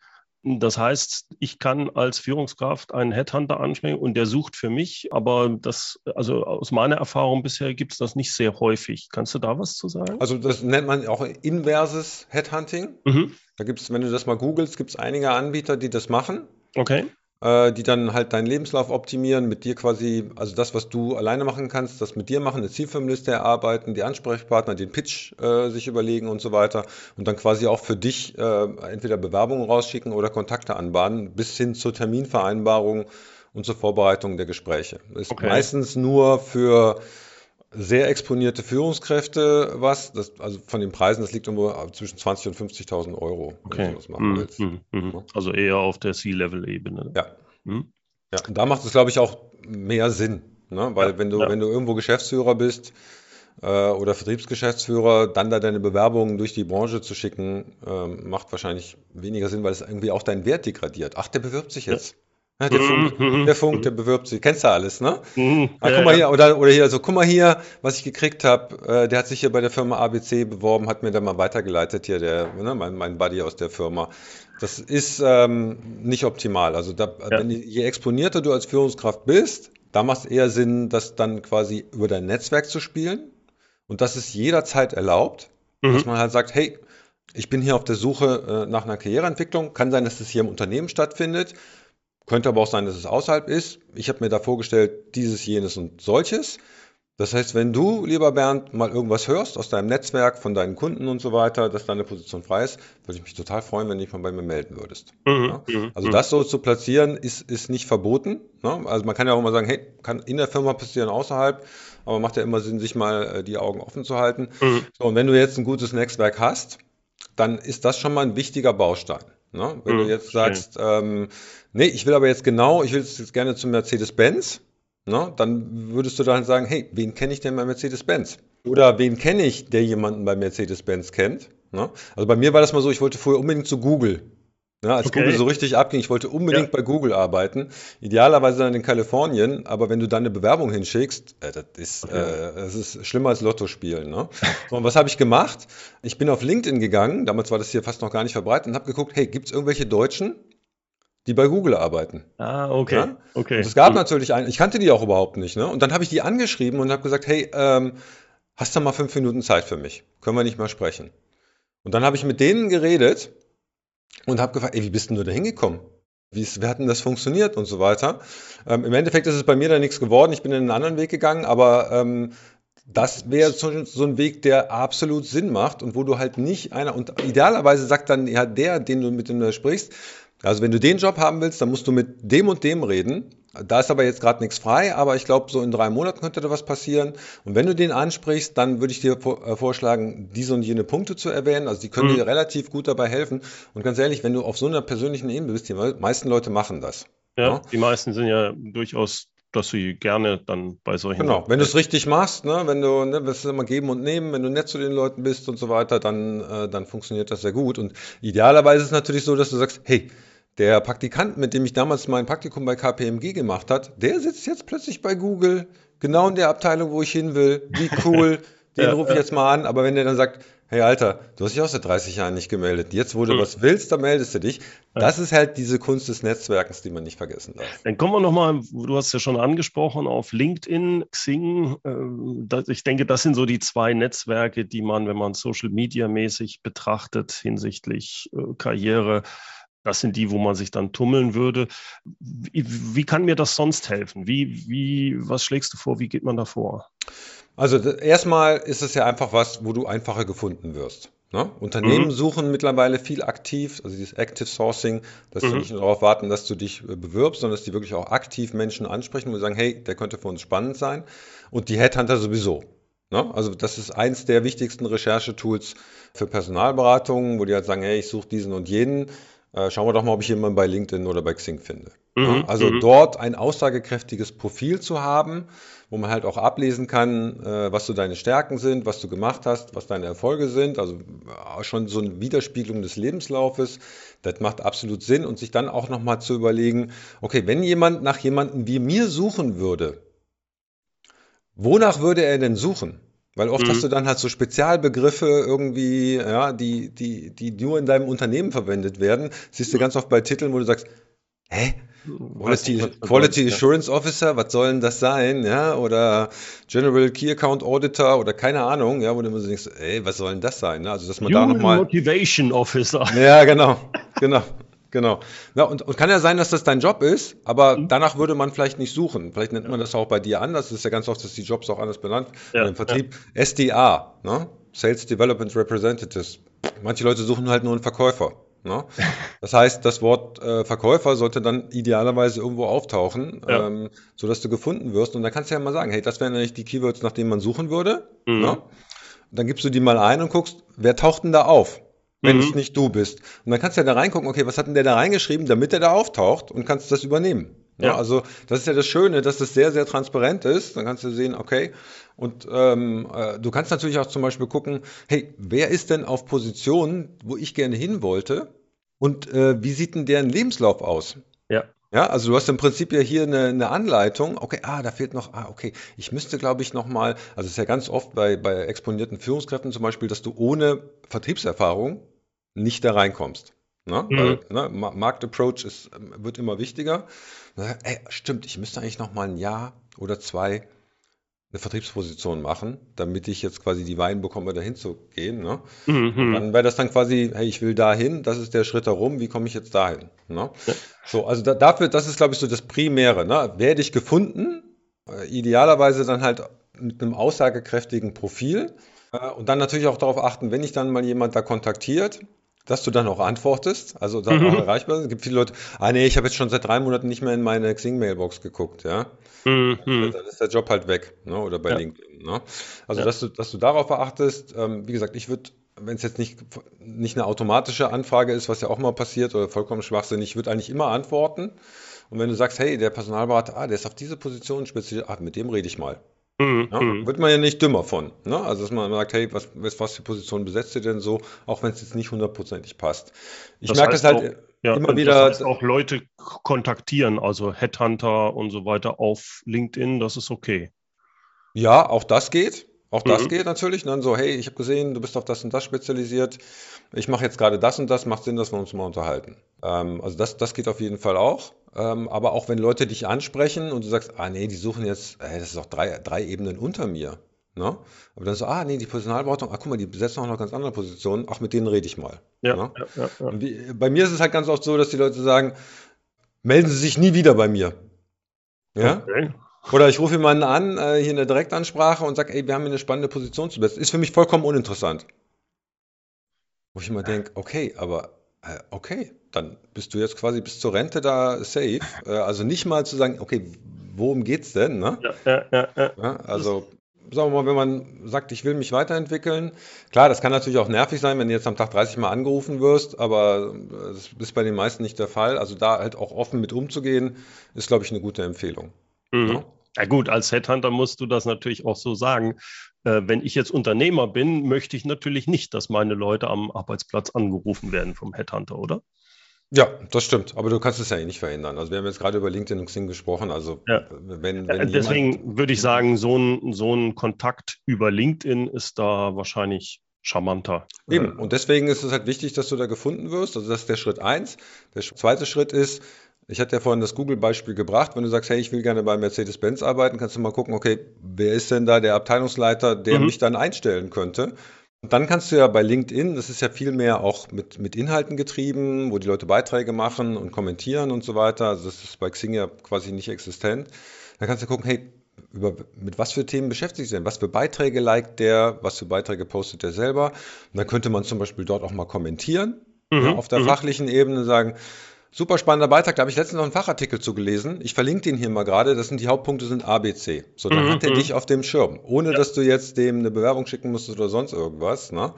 Das heißt, ich kann als Führungskraft einen Headhunter ansprechen und der sucht für mich, aber das, also aus meiner Erfahrung bisher gibt es das nicht sehr häufig. Kannst du da was zu sagen? Also das nennt man auch inverses Headhunting. Mhm. Da gibt es, wenn du das mal googelst, gibt es einige Anbieter, die das machen. Okay die dann halt deinen Lebenslauf optimieren, mit dir quasi, also das, was du alleine machen kannst, das mit dir machen, eine Zielfilmliste erarbeiten, die Ansprechpartner, den Pitch äh, sich überlegen und so weiter und dann quasi auch für dich äh, entweder Bewerbungen rausschicken oder Kontakte anbahnen, bis hin zur Terminvereinbarung und zur Vorbereitung der Gespräche. Ist okay. meistens nur für sehr exponierte Führungskräfte was. Das, also von den Preisen, das liegt irgendwo zwischen 20.000 und 50.000 Euro, okay. wenn du das machen mhm, willst. Mm, mm, also eher auf der C-Level-Ebene. Ja. Mm. ja. Und da macht es, glaube ich, auch mehr Sinn. Ne? Weil ja, wenn du, ja. wenn du irgendwo Geschäftsführer bist, äh, oder Vertriebsgeschäftsführer, dann da deine Bewerbungen durch die Branche zu schicken, äh, macht wahrscheinlich weniger Sinn, weil es irgendwie auch deinen Wert degradiert. Ach, der bewirbt sich jetzt. Ja, der, Funk, mhm. der Funk, der bewirbt sich. Kennst du alles, ne? Mhm. Ah, guck mal hier, oder, oder hier, so, guck mal hier, was ich gekriegt habe. Äh, der hat sich hier bei der Firma ABC beworben, hat mir dann mal weitergeleitet hier, der, ne, mein, mein Buddy aus der Firma. Das ist ähm, nicht optimal. Also da, ja. wenn, je exponierter du als Führungskraft bist, da macht es eher Sinn, das dann quasi über dein Netzwerk zu spielen. Und das ist jederzeit erlaubt, mhm. dass man halt sagt, hey, ich bin hier auf der Suche äh, nach einer Karriereentwicklung. Kann sein, dass es hier im Unternehmen stattfindet. Könnte aber auch sein, dass es außerhalb ist. Ich habe mir da vorgestellt, dieses, jenes und solches. Das heißt, wenn du, lieber Bernd, mal irgendwas hörst aus deinem Netzwerk, von deinen Kunden und so weiter, dass deine Position frei ist, würde ich mich total freuen, wenn du dich mal bei mir melden würdest. Mhm, ja? Mhm, also mhm. das so zu platzieren, ist, ist nicht verboten. Ne? Also man kann ja auch mal sagen, hey, kann in der Firma passieren, außerhalb, aber macht ja immer Sinn, sich mal äh, die Augen offen zu halten. Mhm. So, und wenn du jetzt ein gutes Netzwerk hast, dann ist das schon mal ein wichtiger Baustein. Ne? Wenn mhm, du jetzt sagst, ähm, nee, ich will aber jetzt genau, ich will jetzt gerne zum Mercedes-Benz, ne? dann würdest du dann sagen, hey, wen kenne ich denn bei Mercedes-Benz? Oder wen kenne ich, der jemanden bei Mercedes-Benz kennt? Ne? Also bei mir war das mal so, ich wollte vorher unbedingt zu Google. Ja, als okay. Google so richtig abging, ich wollte unbedingt ja. bei Google arbeiten, idealerweise dann in Kalifornien, aber wenn du dann eine Bewerbung hinschickst, äh, das, ist, okay. äh, das ist schlimmer als Lotto spielen. Ne? So, und was habe ich gemacht? Ich bin auf LinkedIn gegangen, damals war das hier fast noch gar nicht verbreitet, und habe geguckt, hey, gibt es irgendwelche Deutschen, die bei Google arbeiten? Ah, okay. Ja? okay. Und es gab mhm. natürlich einen, ich kannte die auch überhaupt nicht. Ne? Und dann habe ich die angeschrieben und habe gesagt, hey, ähm, hast du mal fünf Minuten Zeit für mich? Können wir nicht mal sprechen? Und dann habe ich mit denen geredet und habe gefragt, ey, wie bist denn du da hingekommen? Wie, ist, wie hat denn das funktioniert und so weiter? Ähm, Im Endeffekt ist es bei mir da nichts geworden. Ich bin in einen anderen Weg gegangen, aber ähm, das wäre so, so, ein Weg, der absolut Sinn macht und wo du halt nicht einer, und idealerweise sagt dann ja der, den du mit dem du sprichst, also wenn du den Job haben willst, dann musst du mit dem und dem reden da ist aber jetzt gerade nichts frei, aber ich glaube, so in drei Monaten könnte da was passieren. Und wenn du den ansprichst, dann würde ich dir äh, vorschlagen, diese und jene Punkte zu erwähnen. Also die können mhm. dir relativ gut dabei helfen. Und ganz ehrlich, wenn du auf so einer persönlichen Ebene bist, die meisten Leute machen das. Ja, ja? die meisten sind ja durchaus dass sie gerne dann bei solchen. Genau, wenn du es richtig machst, ne, wenn du, ne, das ist immer geben und nehmen, wenn du nett zu den Leuten bist und so weiter, dann, äh, dann funktioniert das sehr gut. Und idealerweise ist es natürlich so, dass du sagst, hey, der Praktikant, mit dem ich damals mein Praktikum bei KPMG gemacht hat, der sitzt jetzt plötzlich bei Google, genau in der Abteilung, wo ich hin will. Wie cool, den ja, rufe ich jetzt mal an. Aber wenn der dann sagt, hey Alter, du hast dich auch seit 30 Jahren nicht gemeldet. Jetzt, wo du hm. was willst, da meldest du dich. Das ist halt diese Kunst des Netzwerkens, die man nicht vergessen darf. Dann kommen wir nochmal, du hast ja schon angesprochen, auf LinkedIn, Xing. Äh, ich denke, das sind so die zwei Netzwerke, die man, wenn man Social Media mäßig betrachtet, hinsichtlich äh, Karriere, das sind die, wo man sich dann tummeln würde. Wie, wie kann mir das sonst helfen? Wie, wie, was schlägst du vor? Wie geht man da vor? Also erstmal ist es ja einfach was, wo du einfacher gefunden wirst. Ne? Unternehmen mhm. suchen mittlerweile viel aktiv, also dieses Active Sourcing, dass mhm. du nicht nur darauf warten, dass du dich äh, bewirbst, sondern dass die wirklich auch aktiv Menschen ansprechen und sagen, hey, der könnte für uns spannend sein. Und die Headhunter sowieso. Ne? Also das ist eins der wichtigsten Recherchetools für Personalberatungen, wo die halt sagen, hey, ich suche diesen und jenen. Äh, schauen wir doch mal, ob ich jemanden bei LinkedIn oder bei Xing finde. Mhm, also mhm. dort ein aussagekräftiges Profil zu haben, wo man halt auch ablesen kann, äh, was so deine Stärken sind, was du gemacht hast, was deine Erfolge sind. Also äh, schon so eine Widerspiegelung des Lebenslaufes. Das macht absolut Sinn und sich dann auch nochmal zu überlegen, okay, wenn jemand nach jemandem wie mir suchen würde, wonach würde er denn suchen? Weil oft mhm. hast du dann halt so Spezialbegriffe irgendwie, ja, die, die, die nur in deinem Unternehmen verwendet werden. Siehst du ganz oft bei Titeln, wo du sagst, hä? Quality, Quality Assurance Officer, was soll denn das sein? Ja, oder General Key Account Auditor oder keine Ahnung, ja, wo du immer so denkst, ey, was soll denn das sein? Also, dass man Human da nochmal. Motivation Officer. Ja, genau, genau. Genau. Ja, und, und kann ja sein, dass das dein Job ist, aber mhm. danach würde man vielleicht nicht suchen. Vielleicht nennt man das auch bei dir anders. Das ist ja ganz oft, dass die Jobs auch anders benannt ja, Im Vertrieb. Ja. SDA, ne? Sales Development Representatives. Manche Leute suchen halt nur einen Verkäufer. Ne? Das heißt, das Wort äh, Verkäufer sollte dann idealerweise irgendwo auftauchen, ja. ähm, sodass du gefunden wirst. Und dann kannst du ja mal sagen, hey, das wären eigentlich die Keywords, nach denen man suchen würde. Mhm. Ne? Dann gibst du die mal ein und guckst, wer taucht denn da auf? Wenn mhm. es nicht du bist. Und dann kannst du ja da reingucken, okay, was hat denn der da reingeschrieben, damit er da auftaucht und kannst das übernehmen. Ja. ja. also das ist ja das Schöne, dass das sehr, sehr transparent ist. Dann kannst du sehen, okay, und ähm, äh, du kannst natürlich auch zum Beispiel gucken, hey, wer ist denn auf Positionen, wo ich gerne hin wollte? Und äh, wie sieht denn deren Lebenslauf aus? Ja. Ja, also du hast im Prinzip ja hier eine, eine Anleitung. Okay, ah, da fehlt noch, ah, okay, ich müsste, glaube ich, nochmal, also es ist ja ganz oft bei, bei exponierten Führungskräften zum Beispiel, dass du ohne Vertriebserfahrung nicht da reinkommst. Ne? Mhm. Weil ne, Marktapproach ist, wird immer wichtiger. Ey, stimmt, ich müsste eigentlich nochmal ein Jahr oder zwei eine Vertriebsposition machen, damit ich jetzt quasi die Wein bekomme, dahin zu gehen. Ne? Mhm. Dann wäre das dann quasi, hey, ich will dahin, das ist der Schritt herum, wie komme ich jetzt dahin? Ne? Ja. So, also da, dafür, das ist, glaube ich, so das Primäre. Ne? Werde ich gefunden, äh, idealerweise dann halt mit einem aussagekräftigen Profil äh, und dann natürlich auch darauf achten, wenn ich dann mal jemand da kontaktiert, dass du dann auch antwortest, also dann mhm. auch erreichbar. Es gibt viele Leute, ah nee, ich habe jetzt schon seit drei Monaten nicht mehr in meine Xing-Mailbox geguckt, ja. Mhm. Dann ist der Job halt weg, ne? oder bei ja. LinkedIn. Ne? Also, ja. dass, du, dass du darauf achtest, ähm, wie gesagt, ich würde, wenn es jetzt nicht, nicht eine automatische Anfrage ist, was ja auch mal passiert oder vollkommen schwachsinnig, ich würde eigentlich immer antworten. Und wenn du sagst, hey, der Personalberater, ah, der ist auf diese Position spezialisiert, ah, mit dem rede ich mal. Mhm. Ja, mhm. wird man ja nicht dümmer von. Ne? Also, dass man sagt, hey, was, was für Position besetzt ihr denn so, auch wenn es jetzt nicht hundertprozentig passt. Ich merke es halt auch, ja, immer wieder. Das heißt auch Leute kontaktieren, also Headhunter und so weiter auf LinkedIn, das ist okay. Ja, auch das geht. Auch das mhm. geht natürlich. Und dann so, hey, ich habe gesehen, du bist auf das und das spezialisiert. Ich mache jetzt gerade das und das, macht Sinn, dass wir uns mal unterhalten. Ähm, also das, das geht auf jeden Fall auch. Ähm, aber auch wenn Leute dich ansprechen und du sagst, ah nee, die suchen jetzt, ey, das ist doch drei, drei Ebenen unter mir. Ne? Aber dann so, ah nee, die Personalberatung, ah guck mal, die besetzen auch noch ganz andere Positionen, ach, mit denen rede ich mal. Ja, ne? ja, ja, wie, bei mir ist es halt ganz oft so, dass die Leute sagen, melden Sie sich nie wieder bei mir. Ja? Okay. Oder ich rufe jemanden an, äh, hier in der Direktansprache und sage, ey, wir haben hier eine spannende Position zu besetzen. Ist für mich vollkommen uninteressant. Wo ich immer denke, okay, aber äh, okay, dann bist du jetzt quasi bis zur Rente da safe. Äh, also nicht mal zu sagen, okay, worum geht's denn? Ne? Ja, ja, ja, ja. Also sagen wir mal, wenn man sagt, ich will mich weiterentwickeln, klar, das kann natürlich auch nervig sein, wenn du jetzt am Tag 30 Mal angerufen wirst, aber das ist bei den meisten nicht der Fall. Also da halt auch offen mit umzugehen, ist, glaube ich, eine gute Empfehlung. Mhm. Ja? Ja gut, als Headhunter musst du das natürlich auch so sagen. Äh, wenn ich jetzt Unternehmer bin, möchte ich natürlich nicht, dass meine Leute am Arbeitsplatz angerufen werden vom Headhunter, oder? Ja, das stimmt. Aber du kannst es ja eh nicht verhindern. Also wir haben jetzt gerade über LinkedIn und Xing gesprochen. Also ja. wenn, wenn Deswegen würde ich sagen, so ein, so ein Kontakt über LinkedIn ist da wahrscheinlich charmanter. Eben. Und deswegen ist es halt wichtig, dass du da gefunden wirst. Also das ist der Schritt eins. Der zweite Schritt ist, ich hatte ja vorhin das Google-Beispiel gebracht. Wenn du sagst, hey, ich will gerne bei Mercedes-Benz arbeiten, kannst du mal gucken, okay, wer ist denn da der Abteilungsleiter, der mhm. mich dann einstellen könnte? Und dann kannst du ja bei LinkedIn, das ist ja viel mehr auch mit, mit Inhalten getrieben, wo die Leute Beiträge machen und kommentieren und so weiter. Also das ist bei Xing ja quasi nicht existent. Dann kannst du gucken, hey, über, mit was für Themen beschäftigt sich denn? Was für Beiträge liked der? Was für Beiträge postet der selber? Und dann könnte man zum Beispiel dort auch mal kommentieren, mhm. ja, auf der mhm. fachlichen Ebene sagen, Super spannender Beitrag, da habe ich letztens noch einen Fachartikel zu gelesen. Ich verlinke den hier mal gerade. Das sind die Hauptpunkte sind ABC. So, dann mhm. hat er mhm. dich auf dem Schirm, ohne ja. dass du jetzt dem eine Bewerbung schicken musstest oder sonst irgendwas. Ne?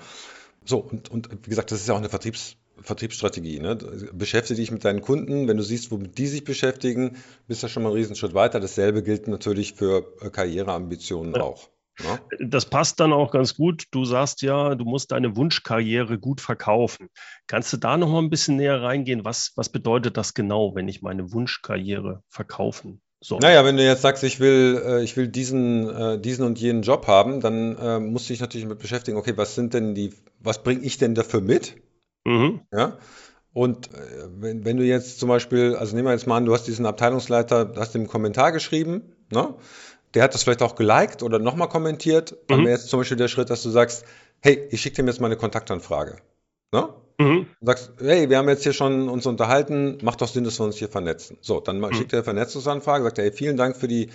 So, und, und wie gesagt, das ist ja auch eine Vertriebs, Vertriebsstrategie. Ne? Beschäftige dich mit deinen Kunden. Wenn du siehst, womit die sich beschäftigen, bist du schon mal einen Riesenschritt weiter. Dasselbe gilt natürlich für äh, Karriereambitionen ja. auch. Ja. Das passt dann auch ganz gut. Du sagst ja, du musst deine Wunschkarriere gut verkaufen. Kannst du da noch mal ein bisschen näher reingehen? Was, was bedeutet das genau, wenn ich meine Wunschkarriere verkaufen soll? Naja, wenn du jetzt sagst, ich will, äh, ich will diesen, äh, diesen und jenen Job haben, dann äh, musst du dich natürlich mit beschäftigen, okay, was sind denn die, was bringe ich denn dafür mit? Mhm. Ja. Und wenn, wenn du jetzt zum Beispiel, also nehmen wir jetzt mal an, du hast diesen Abteilungsleiter, hast einen Kommentar geschrieben, ne? Der hat das vielleicht auch geliked oder nochmal kommentiert. Dann mhm. wäre jetzt zum Beispiel der Schritt, dass du sagst, hey, ich schicke dir jetzt meine Kontaktanfrage. Ne? Mhm. Du sagst, hey, wir haben jetzt hier schon uns unterhalten, macht doch Sinn, dass wir uns hier vernetzen. So, dann mhm. schickt er Vernetzungsanfrage, sagt er, hey, vielen Dank für die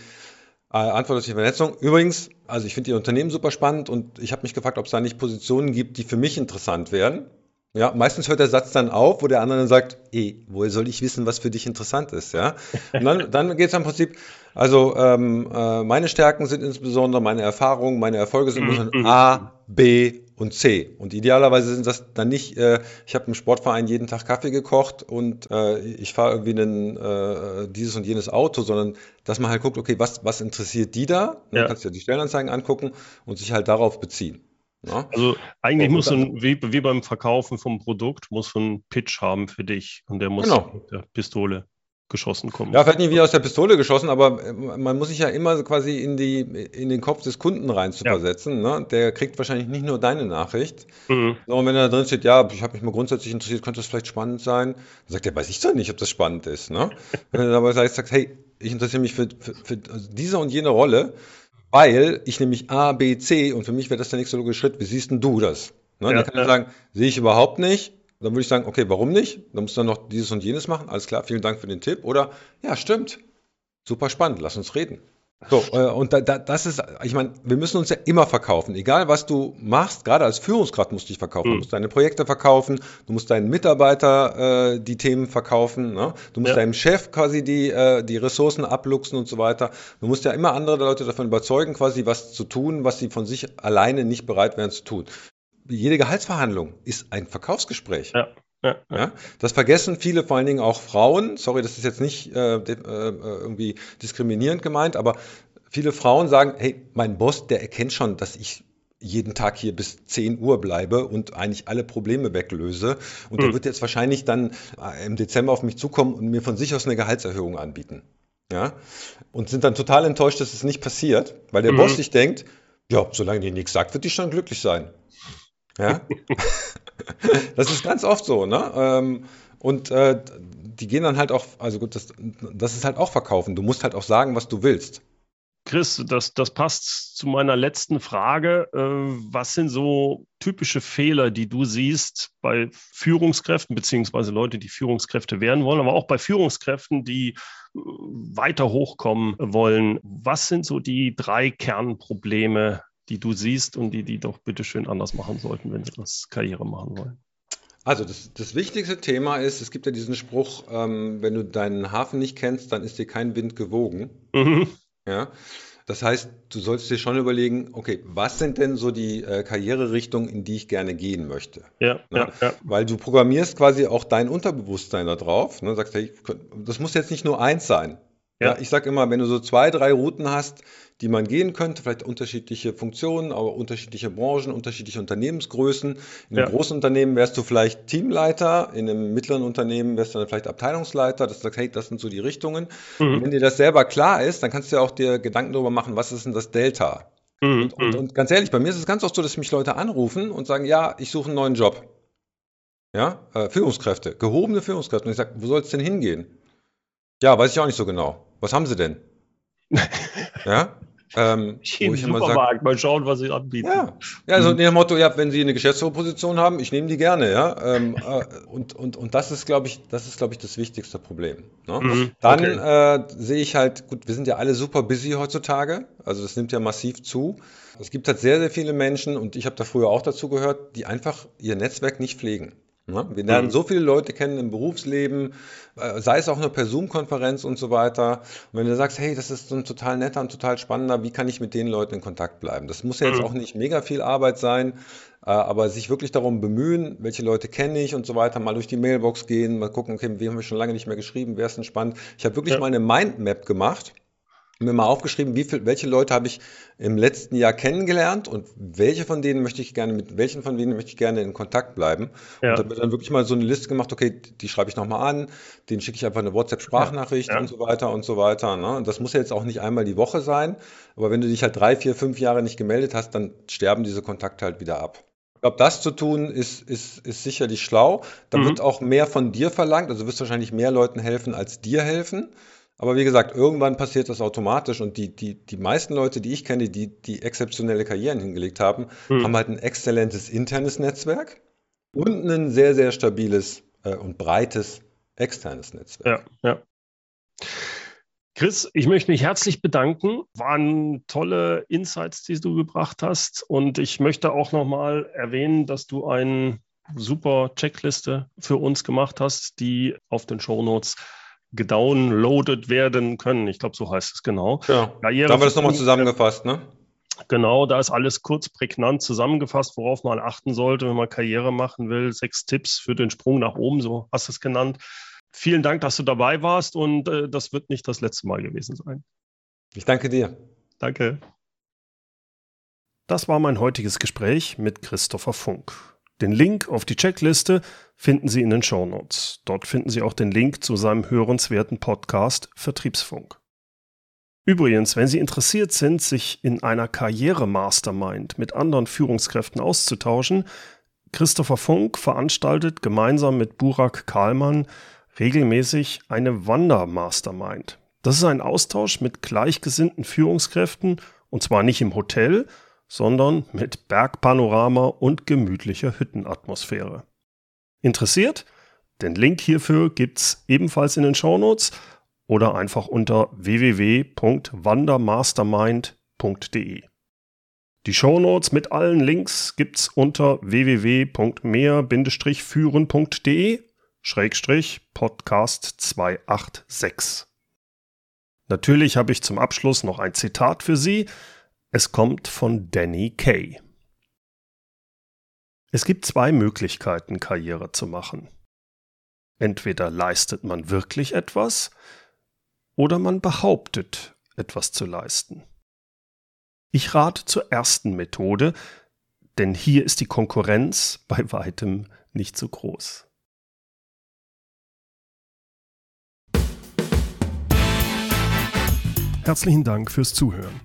äh, Antwort auf die Vernetzung. Übrigens, also ich finde Ihr Unternehmen super spannend und ich habe mich gefragt, ob es da nicht Positionen gibt, die für mich interessant wären. Ja, meistens hört der Satz dann auf, wo der andere dann sagt, eh, woher soll ich wissen, was für dich interessant ist, ja? Und dann, dann geht es im Prinzip, also ähm, äh, meine Stärken sind insbesondere meine Erfahrungen, meine Erfolge sind mhm. A, B und C. Und idealerweise sind das dann nicht, äh, ich habe im Sportverein jeden Tag Kaffee gekocht und äh, ich fahre irgendwie einen, äh, dieses und jenes Auto, sondern dass man halt guckt, okay, was, was interessiert die da? Dann ja. kannst du ja die Stellenanzeigen angucken und sich halt darauf beziehen. Ja? Also eigentlich muss ein, wie, wie, beim Verkaufen vom Produkt, muss ein Pitch haben für dich und der muss genau. mit der Pistole geschossen kommen. Ja, vielleicht nicht wie aus der Pistole geschossen, aber äh, man muss sich ja immer quasi in, die, in den Kopf des Kunden rein zu ja. versetzen. Ne? Der kriegt wahrscheinlich nicht nur deine Nachricht, mhm. sondern wenn da drin steht, ja, ich habe mich mal grundsätzlich interessiert, könnte das vielleicht spannend sein, dann sagt er, weiß ich doch nicht, ob das spannend ist. Ne? wenn er aber sagt, hey, ich interessiere mich für, für, für diese und jene Rolle, weil ich nämlich A, B, C und für mich wäre das der nächste logische Schritt. Wie siehst denn du das? Ne? Ja, dann kann ja. sagen, sehe ich überhaupt nicht. Dann würde ich sagen, okay, warum nicht? Dann musst du dann noch dieses und jenes machen. Alles klar, vielen Dank für den Tipp. Oder, ja, stimmt. Super spannend, lass uns reden. So, äh, und da, da, das ist, ich meine, wir müssen uns ja immer verkaufen. Egal, was du machst, gerade als Führungskraft musst du dich verkaufen. Du musst deine Projekte verkaufen, du musst deinen Mitarbeiter äh, die Themen verkaufen, ne? du musst ja. deinem Chef quasi die, äh, die Ressourcen abluchsen und so weiter. Du musst ja immer andere Leute davon überzeugen, quasi was zu tun, was sie von sich alleine nicht bereit wären zu tun. Jede Gehaltsverhandlung ist ein Verkaufsgespräch. Ja. Ja, ja. Das vergessen viele, vor allen Dingen auch Frauen. Sorry, das ist jetzt nicht äh, äh, irgendwie diskriminierend gemeint, aber viele Frauen sagen, hey, mein Boss, der erkennt schon, dass ich jeden Tag hier bis 10 Uhr bleibe und eigentlich alle Probleme weglöse. Und mhm. der wird jetzt wahrscheinlich dann äh, im Dezember auf mich zukommen und mir von sich aus eine Gehaltserhöhung anbieten. Ja? Und sind dann total enttäuscht, dass es nicht passiert, weil der mhm. Boss sich denkt, ja, solange die nichts sagt, wird die schon glücklich sein. Ja? das ist ganz oft so, ne? Ähm, und äh, die gehen dann halt auch, also gut, das, das ist halt auch verkaufen. Du musst halt auch sagen, was du willst. Chris, das, das passt zu meiner letzten Frage. Äh, was sind so typische Fehler, die du siehst bei Führungskräften, beziehungsweise Leute, die Führungskräfte werden wollen, aber auch bei Führungskräften, die äh, weiter hochkommen wollen? Was sind so die drei Kernprobleme, die du siehst und die die doch bitte schön anders machen sollten, wenn sie das Karriere machen wollen? Also das, das wichtigste Thema ist, es gibt ja diesen Spruch, ähm, wenn du deinen Hafen nicht kennst, dann ist dir kein Wind gewogen. Mhm. Ja. Das heißt, du solltest dir schon überlegen, okay, was sind denn so die äh, Karriererichtungen, in die ich gerne gehen möchte? Ja, ne? ja, ja, Weil du programmierst quasi auch dein Unterbewusstsein da drauf. Ne? Sagst, hey, das muss jetzt nicht nur eins sein. Ja. ja ich sage immer, wenn du so zwei, drei Routen hast, die man gehen könnte, vielleicht unterschiedliche Funktionen, aber unterschiedliche Branchen, unterschiedliche Unternehmensgrößen. In einem ja. großen Unternehmen wärst du vielleicht Teamleiter, in einem mittleren Unternehmen wärst du dann vielleicht Abteilungsleiter, dass du sagst, hey, das sind so die Richtungen. Mhm. Und wenn dir das selber klar ist, dann kannst du ja auch dir Gedanken darüber machen, was ist denn das Delta? Mhm. Und, und, mhm. und ganz ehrlich, bei mir ist es ganz oft so, dass mich Leute anrufen und sagen, ja, ich suche einen neuen Job. Ja, äh, Führungskräfte, gehobene Führungskräfte. Und ich sage, wo soll es denn hingehen? Ja, weiß ich auch nicht so genau. Was haben sie denn? ja? Ähm, ich wo ich Supermarkt, sag, mal schauen, was sie anbieten. Ja, ja also mhm. dem Motto, ja, wenn sie eine Geschäftsführerposition haben, ich nehme die gerne, ja. Ähm, äh, und, und, und das ist, glaube ich, das ist, glaube ich, das wichtigste Problem. Ne? Mhm. Dann okay. äh, sehe ich halt, gut, wir sind ja alle super busy heutzutage, also das nimmt ja massiv zu. Es gibt halt sehr, sehr viele Menschen, und ich habe da früher auch dazu gehört, die einfach ihr Netzwerk nicht pflegen. Ne? Wir lernen mhm. so viele Leute kennen im Berufsleben, äh, sei es auch nur per Zoom-Konferenz und so weiter. Und wenn du sagst, hey, das ist so ein total netter und total spannender, wie kann ich mit den Leuten in Kontakt bleiben? Das muss ja jetzt mhm. auch nicht mega viel Arbeit sein, äh, aber sich wirklich darum bemühen, welche Leute kenne ich und so weiter, mal durch die Mailbox gehen, mal gucken, okay, wie haben wir schon lange nicht mehr geschrieben, wer ist denn spannend? Ich habe wirklich ja. mal eine Mindmap gemacht mir mal aufgeschrieben, wie viel, welche Leute habe ich im letzten Jahr kennengelernt und welche von denen möchte ich gerne, mit welchen von denen möchte ich gerne in Kontakt bleiben. Ja. Und habe dann wirklich mal so eine Liste gemacht, okay, die schreibe ich nochmal an, den schicke ich einfach eine WhatsApp-Sprachnachricht ja. und so weiter und so weiter. Ne? Und das muss ja jetzt auch nicht einmal die Woche sein, aber wenn du dich halt drei, vier, fünf Jahre nicht gemeldet hast, dann sterben diese Kontakte halt wieder ab. Ich glaube, das zu tun ist, ist, ist sicherlich schlau. Da mhm. wird auch mehr von dir verlangt, also wirst du wahrscheinlich mehr Leuten helfen, als dir helfen. Aber wie gesagt, irgendwann passiert das automatisch und die, die, die meisten Leute, die ich kenne, die, die exzeptionelle Karrieren hingelegt haben, hm. haben halt ein exzellentes internes Netzwerk und ein sehr, sehr stabiles äh, und breites externes Netzwerk. Ja, ja. Chris, ich möchte mich herzlich bedanken. Waren tolle Insights, die du gebracht hast. Und ich möchte auch nochmal erwähnen, dass du ein super Checkliste für uns gemacht hast, die auf den Shownotes gedownloadet werden können. Ich glaube, so heißt es genau. Ja, Karriere da haben wir das nochmal zusammengefasst, ne? Genau, da ist alles kurz prägnant zusammengefasst, worauf man achten sollte, wenn man Karriere machen will. Sechs Tipps für den Sprung nach oben, so hast du es genannt. Vielen Dank, dass du dabei warst und äh, das wird nicht das letzte Mal gewesen sein. Ich danke dir. Danke. Das war mein heutiges Gespräch mit Christopher Funk. Den Link auf die Checkliste finden Sie in den Show Notes. Dort finden Sie auch den Link zu seinem hörenswerten Podcast Vertriebsfunk. Übrigens, wenn Sie interessiert sind, sich in einer Karriere-Mastermind mit anderen Führungskräften auszutauschen, Christopher Funk veranstaltet gemeinsam mit Burak Kahlmann regelmäßig eine Wander-Mastermind. Das ist ein Austausch mit gleichgesinnten Führungskräften und zwar nicht im Hotel, sondern mit Bergpanorama und gemütlicher Hüttenatmosphäre. Interessiert? Den Link hierfür gibt's ebenfalls in den Shownotes oder einfach unter www.wandermastermind.de. Die Shownotes mit allen Links gibt's unter www.mehr-führen.de Schrägstrich Podcast 286. Natürlich habe ich zum Abschluss noch ein Zitat für Sie. Es kommt von Danny Kay. Es gibt zwei Möglichkeiten, Karriere zu machen. Entweder leistet man wirklich etwas oder man behauptet, etwas zu leisten. Ich rate zur ersten Methode, denn hier ist die Konkurrenz bei weitem nicht so groß. Herzlichen Dank fürs Zuhören.